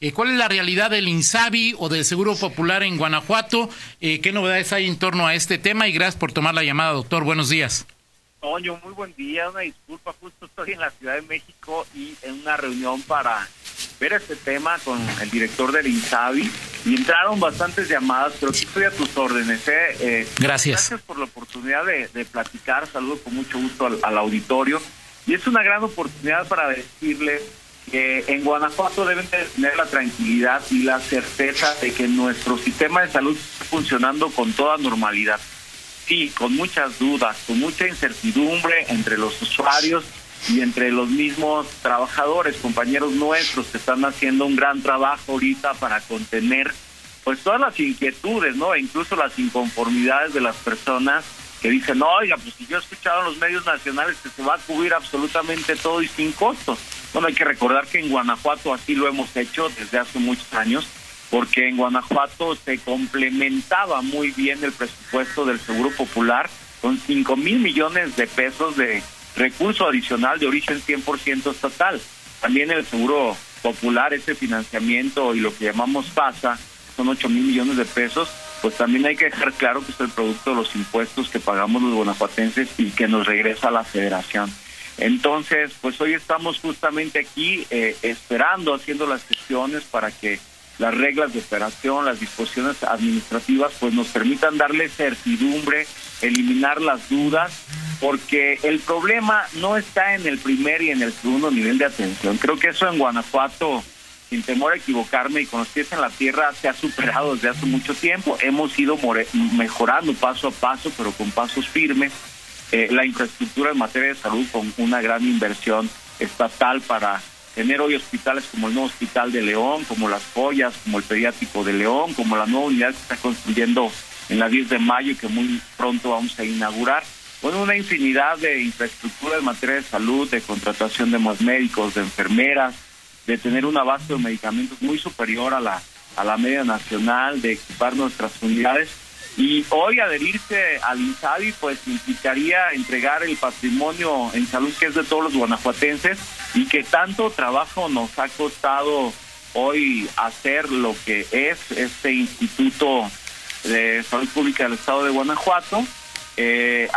Eh, ¿Cuál es la realidad del INSABI o del Seguro Popular en Guanajuato? Eh, ¿Qué novedades hay en torno a este tema? Y gracias por tomar la llamada, doctor. Buenos días. Toño, muy buen día. Una disculpa, justo estoy en la Ciudad de México y en una reunión para ver este tema con el director del INSABI y entraron bastantes llamadas, pero aquí estoy a tus órdenes. ¿eh? gracias. Gracias por la oportunidad de, platicar. Saludo con mucho gusto al auditorio. Y es una gran oportunidad para decirles que en Guanajuato deben tener la tranquilidad y la certeza de que nuestro sistema de salud está funcionando con toda normalidad. Sí, con muchas dudas, con mucha incertidumbre entre los usuarios y entre los mismos trabajadores, compañeros nuestros que están haciendo un gran trabajo ahorita para contener pues todas las inquietudes, ¿no? E incluso las inconformidades de las personas que dicen, oiga, pues si yo he escuchado en los medios nacionales que se va a cubrir absolutamente todo y sin costos. Bueno, hay que recordar que en Guanajuato así lo hemos hecho desde hace muchos años, porque en Guanajuato se complementaba muy bien el presupuesto del Seguro Popular con 5 mil millones de pesos de recurso adicional de origen 100% estatal. También el Seguro Popular, ese financiamiento y lo que llamamos PASA, son 8 mil millones de pesos, pues también hay que dejar claro que es el producto de los impuestos que pagamos los guanajuatenses y que nos regresa a la federación. Entonces, pues hoy estamos justamente aquí eh, esperando, haciendo las gestiones para que las reglas de operación, las disposiciones administrativas, pues nos permitan darle certidumbre, eliminar las dudas, porque el problema no está en el primer y en el segundo nivel de atención. Creo que eso en Guanajuato, sin temor a equivocarme y con los pies en la tierra, se ha superado desde hace mucho tiempo. Hemos ido mejorando paso a paso, pero con pasos firmes eh, la infraestructura en materia de salud con una gran inversión estatal para tener hoy hospitales como el nuevo hospital de León, como las joyas, como el pediátrico de León, como la nueva unidad que está construyendo en la 10 de mayo y que muy pronto vamos a inaugurar. Bueno, una infinidad de infraestructura en materia de salud, de contratación de más médicos, de enfermeras, de tener una base de medicamentos muy superior a la, a la media nacional, de equipar nuestras unidades. Y hoy adherirse al INSABI pues implicaría entregar el patrimonio en salud que es de todos los guanajuatenses y que tanto trabajo nos ha costado hoy hacer lo que es este Instituto de Salud Pública del Estado de Guanajuato, eh,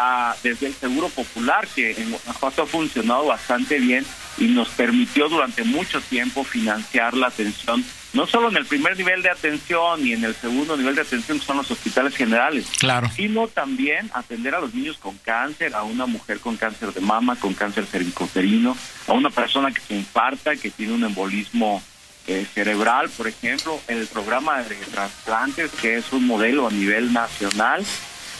desde el Seguro Popular, que en Guanajuato ha funcionado bastante bien y nos permitió durante mucho tiempo financiar la atención no solo en el primer nivel de atención y en el segundo nivel de atención, que son los hospitales generales, claro. sino también atender a los niños con cáncer, a una mujer con cáncer de mama, con cáncer cervicoterino, a una persona que se infarta, que tiene un embolismo eh, cerebral, por ejemplo, el programa de trasplantes, que es un modelo a nivel nacional,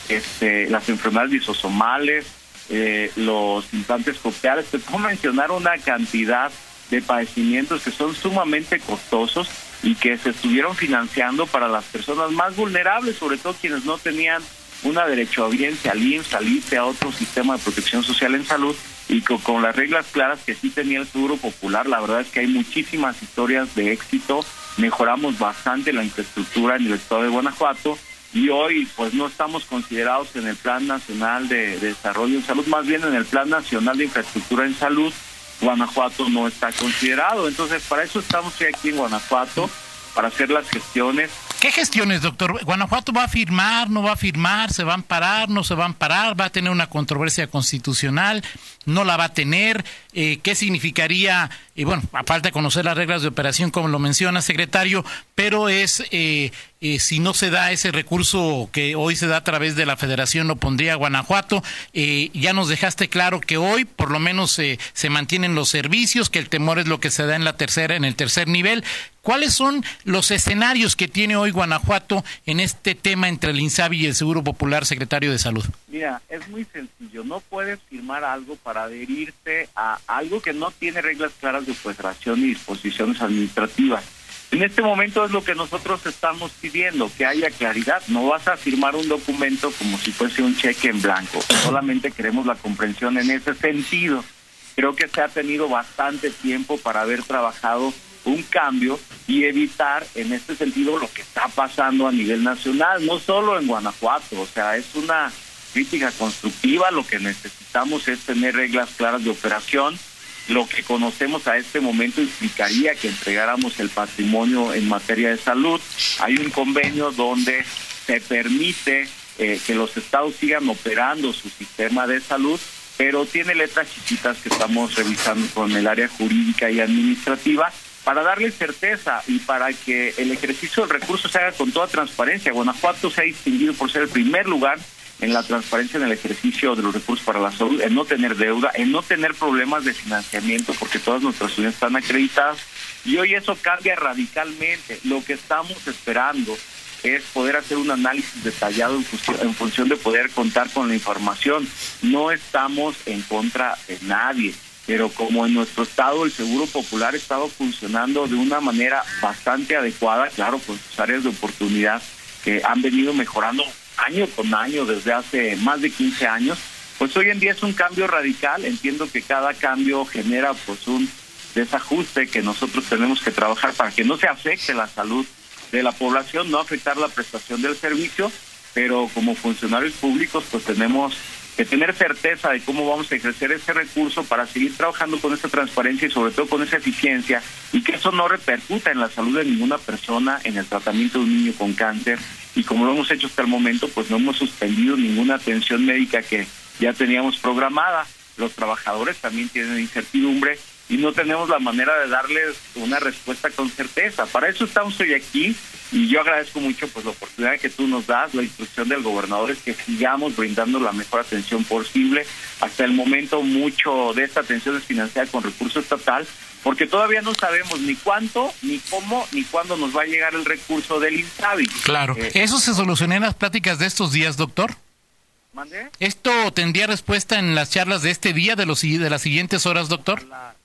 este, las enfermedades lisosomales, eh, los implantes copiales, te puedo mencionar una cantidad de padecimientos que son sumamente costosos y que se estuvieron financiando para las personas más vulnerables, sobre todo quienes no tenían una derecho derechohabiencia al IMSS, al a otro sistema de protección social en salud y con, con, las reglas claras que sí tenía el Seguro Popular. La verdad es que hay muchísimas historias de éxito, mejoramos bastante la infraestructura en el estado de Guanajuato y hoy pues no estamos considerados en el Plan Nacional de Desarrollo en Salud, más bien en el Plan Nacional de Infraestructura en Salud Guanajuato no está considerado. Entonces, para eso estamos aquí en Guanajuato, para hacer las gestiones. ¿Qué gestiones, doctor? ¿Guanajuato va a firmar, no va a firmar, se van a parar, no se van a parar, va a tener una controversia constitucional, no la va a tener? Eh, ¿Qué significaría, y bueno, aparte de conocer las reglas de operación, como lo menciona, secretario, pero es eh, eh, si no se da ese recurso que hoy se da a través de la federación, lo pondría Guanajuato. Eh, ya nos dejaste claro que hoy por lo menos se mantienen los servicios, que el temor es lo que se da en la tercera, en el tercer nivel. ¿Cuáles son los escenarios que tiene hoy Guanajuato en este tema entre el INSABI y el Seguro Popular, secretario de Salud? Mira, es muy sencillo. No puedes firmar algo para adherirte a algo que no tiene reglas claras de operación y disposiciones administrativas. En este momento es lo que nosotros estamos pidiendo, que haya claridad. No vas a firmar un documento como si fuese un cheque en blanco. Solamente queremos la comprensión en ese sentido. Creo que se ha tenido bastante tiempo para haber trabajado un cambio y evitar en este sentido lo que está pasando a nivel nacional, no solo en Guanajuato. O sea, es una crítica constructiva. Lo que necesitamos es tener reglas claras de operación lo que conocemos a este momento implicaría que entregáramos el patrimonio en materia de salud. Hay un convenio donde se permite eh, que los estados sigan operando su sistema de salud, pero tiene letras chiquitas que estamos revisando con el área jurídica y administrativa para darle certeza y para que el ejercicio del recurso se haga con toda transparencia. Guanajuato se ha distinguido por ser el primer lugar en la transparencia en el ejercicio de los recursos para la salud, en no tener deuda, en no tener problemas de financiamiento, porque todas nuestras unidades están acreditadas. Y hoy eso cambia radicalmente. Lo que estamos esperando es poder hacer un análisis detallado en función, en función de poder contar con la información. No estamos en contra de nadie, pero como en nuestro estado el Seguro Popular ha estado funcionando de una manera bastante adecuada, claro, con sus áreas de oportunidad que han venido mejorando año con año desde hace más de 15 años, pues hoy en día es un cambio radical. Entiendo que cada cambio genera pues un desajuste que nosotros tenemos que trabajar para que no se afecte la salud de la población, no afectar la prestación del servicio, pero como funcionarios públicos pues tenemos que tener certeza de cómo vamos a ejercer ese recurso para seguir trabajando con esa transparencia y sobre todo con esa eficiencia y que eso no repercuta en la salud de ninguna persona, en el tratamiento de un niño con cáncer y como lo hemos hecho hasta el momento pues no hemos suspendido ninguna atención médica que ya teníamos programada. Los trabajadores también tienen incertidumbre y no tenemos la manera de darles una respuesta con certeza. Para eso estamos hoy aquí y yo agradezco mucho pues la oportunidad que tú nos das, la instrucción del gobernador es que sigamos brindando la mejor atención posible. Hasta el momento mucho de esta atención es financiada con recurso estatal porque todavía no sabemos ni cuánto, ni cómo, ni cuándo nos va a llegar el recurso del INSABI. Claro. Eh, ¿Eso se solucionó en las pláticas de estos días, doctor? ¿Mande? ¿Esto tendría respuesta en las charlas de este día, de, los, de las siguientes horas, doctor? ojalá,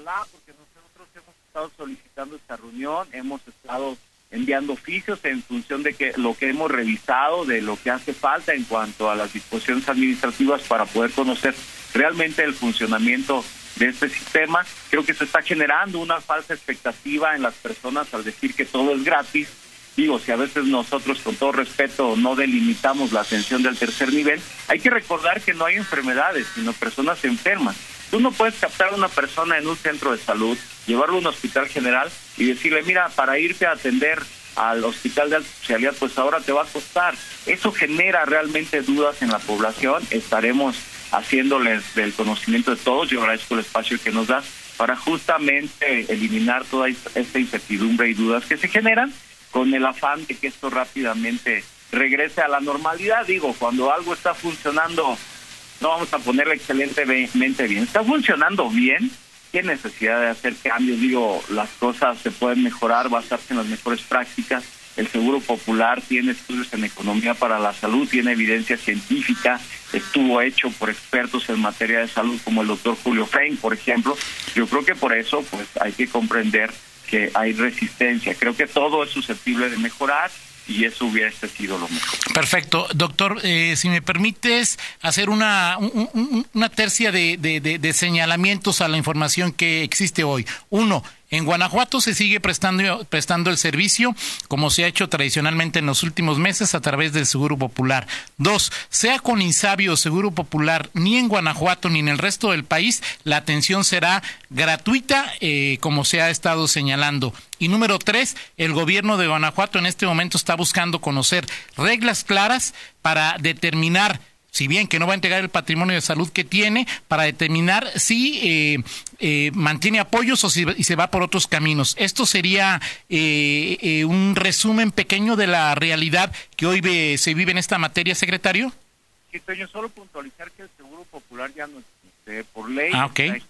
porque nosotros hemos estado solicitando esta reunión, hemos estado enviando oficios en función de que lo que hemos revisado, de lo que hace falta en cuanto a las disposiciones administrativas para poder conocer realmente el funcionamiento de este sistema. Creo que se está generando una falsa expectativa en las personas al decir que todo es gratis. Digo, si a veces nosotros con todo respeto no delimitamos la atención del tercer nivel, hay que recordar que no hay enfermedades, sino personas enfermas. Tú no puedes captar a una persona en un centro de salud, llevarlo a un hospital general y decirle, mira, para irte a atender al hospital de alta especialidad, pues ahora te va a costar. Eso genera realmente dudas en la población. Estaremos haciéndoles del conocimiento de todos. Yo agradezco el espacio que nos das para justamente eliminar toda esta incertidumbre y dudas que se generan con el afán de que esto rápidamente regrese a la normalidad. Digo, cuando algo está funcionando no vamos a ponerle excelentemente bien. Está funcionando bien, qué necesidad de hacer cambios. Digo, las cosas se pueden mejorar, basarse en las mejores prácticas. El Seguro Popular tiene estudios en economía para la salud, tiene evidencia científica, estuvo hecho por expertos en materia de salud como el doctor Julio Fein, por ejemplo. Yo creo que por eso pues hay que comprender que hay resistencia. Creo que todo es susceptible de mejorar y eso hubiese sido lo mejor. Perfecto. Doctor, eh, si me permites hacer una, una tercia de, de señalamientos a la información que existe hoy. Uno, en Guanajuato se sigue prestando, prestando el servicio como se ha hecho tradicionalmente en los últimos meses a través del Seguro Popular. Dos, sea con Insabio o Seguro Popular, ni en Guanajuato ni en el resto del país, la atención será gratuita eh, como se ha estado señalando. Y número tres, el gobierno de Guanajuato en este momento está buscando conocer reglas claras para determinar si bien que no va a entregar el patrimonio de salud que tiene para determinar si eh, eh, mantiene apoyos o si se va por otros caminos. Esto sería eh, un resumen pequeño de la realidad que hoy se vive en esta materia, secretario. Sí, yo solo puntualizar que el Seguro Popular ya no existe, por ley ah, okay.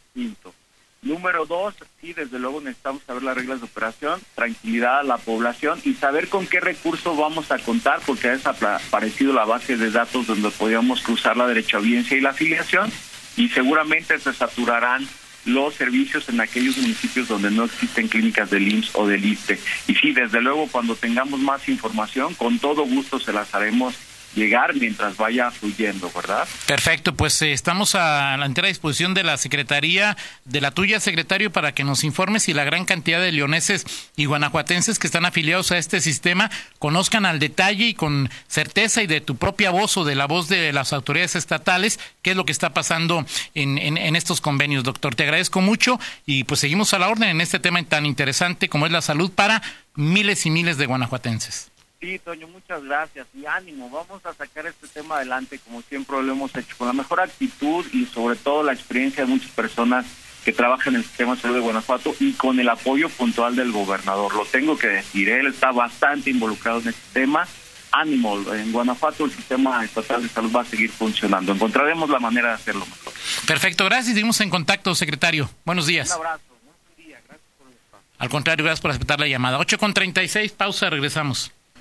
Número dos, sí, desde luego necesitamos saber las reglas de operación, tranquilidad a la población y saber con qué recursos vamos a contar, porque ha desaparecido la base de datos donde podíamos cruzar la derecha audiencia y la afiliación, y seguramente se saturarán los servicios en aquellos municipios donde no existen clínicas del IMSS o del ISTE. Y sí, desde luego, cuando tengamos más información, con todo gusto se las haremos llegar mientras vaya fluyendo, ¿verdad? Perfecto, pues eh, estamos a la entera disposición de la Secretaría, de la tuya, secretario, para que nos informes si la gran cantidad de leoneses y guanajuatenses que están afiliados a este sistema conozcan al detalle y con certeza y de tu propia voz o de la voz de las autoridades estatales qué es lo que está pasando en, en estos convenios, doctor. Te agradezco mucho y pues seguimos a la orden en este tema tan interesante como es la salud para miles y miles de guanajuatenses. Sí, Toño, muchas gracias y ánimo. Vamos a sacar este tema adelante como siempre lo hemos hecho, con la mejor actitud y sobre todo la experiencia de muchas personas que trabajan en el sistema de salud de Guanajuato y con el apoyo puntual del gobernador. Lo tengo que decir, él está bastante involucrado en este tema. Ánimo, en Guanajuato el sistema estatal de salud va a seguir funcionando. Encontraremos la manera de hacerlo mejor. Perfecto, gracias. Seguimos en contacto, secretario. Buenos días. Un abrazo. Buen día. Gracias por el espacio. Al contrario, gracias por aceptar la llamada. 8 con 36, pausa, regresamos